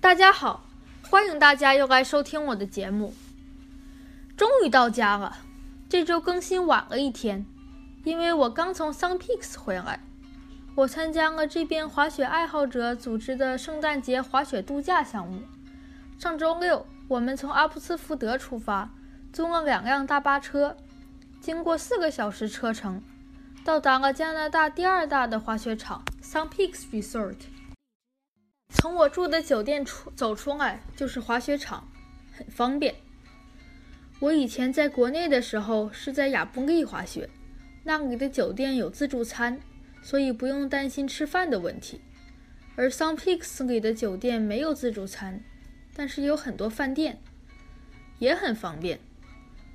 大家好，欢迎大家又来收听我的节目。终于到家了，这周更新晚了一天，因为我刚从 Sun Peaks 回来。我参加了这边滑雪爱好者组织的圣诞节滑雪度假项目。上周六，我们从阿普斯福德出发，租了两辆大巴车，经过四个小时车程，到达了加拿大第二大的滑雪场 Sun Peaks Resort。从我住的酒店出走出来就是滑雪场，很方便。我以前在国内的时候是在亚布力滑雪，那里的酒店有自助餐，所以不用担心吃饭的问题。而 Sun Peaks 里的酒店没有自助餐，但是有很多饭店，也很方便。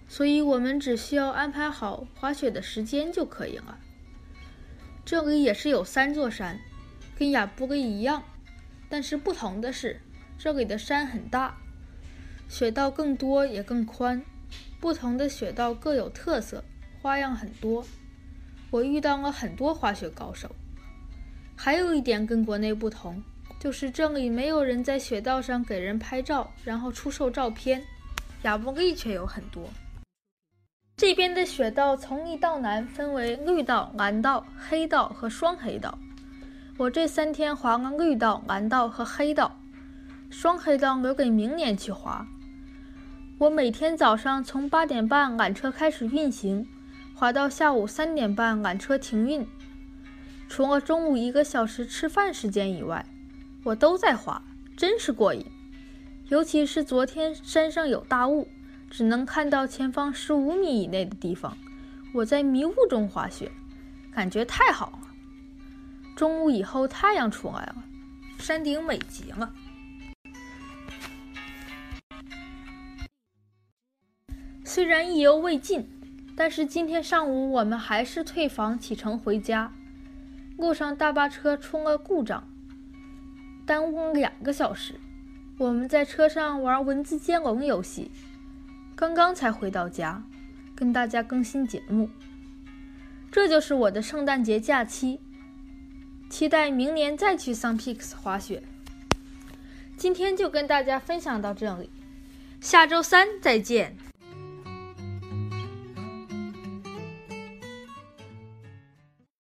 所以我们只需要安排好滑雪的时间就可以了。这里也是有三座山，跟亚布力一样。但是不同的是，这里的山很大，雪道更多也更宽。不同的雪道各有特色，花样很多。我遇到了很多滑雪高手。还有一点跟国内不同，就是这里没有人在雪道上给人拍照，然后出售照片。亚布力却有很多。这边的雪道从易到难分为绿道、蓝道、黑道和双黑道。我这三天滑了绿道、蓝道和黑道，双黑道留给明年去滑。我每天早上从八点半缆车开始运行，滑到下午三点半缆车停运。除了中午一个小时吃饭时间以外，我都在滑，真是过瘾。尤其是昨天山上有大雾，只能看到前方十五米以内的地方，我在迷雾中滑雪，感觉太好了。中午以后，太阳出来了，山顶美极了。虽然意犹未尽，但是今天上午我们还是退房启程回家。路上大巴车出了故障，耽误两个小时。我们在车上玩文字接龙游戏，刚刚才回到家，跟大家更新节目。这就是我的圣诞节假期。期待明年再去 Sun Peaks 滑雪。今天就跟大家分享到这里，下周三再见。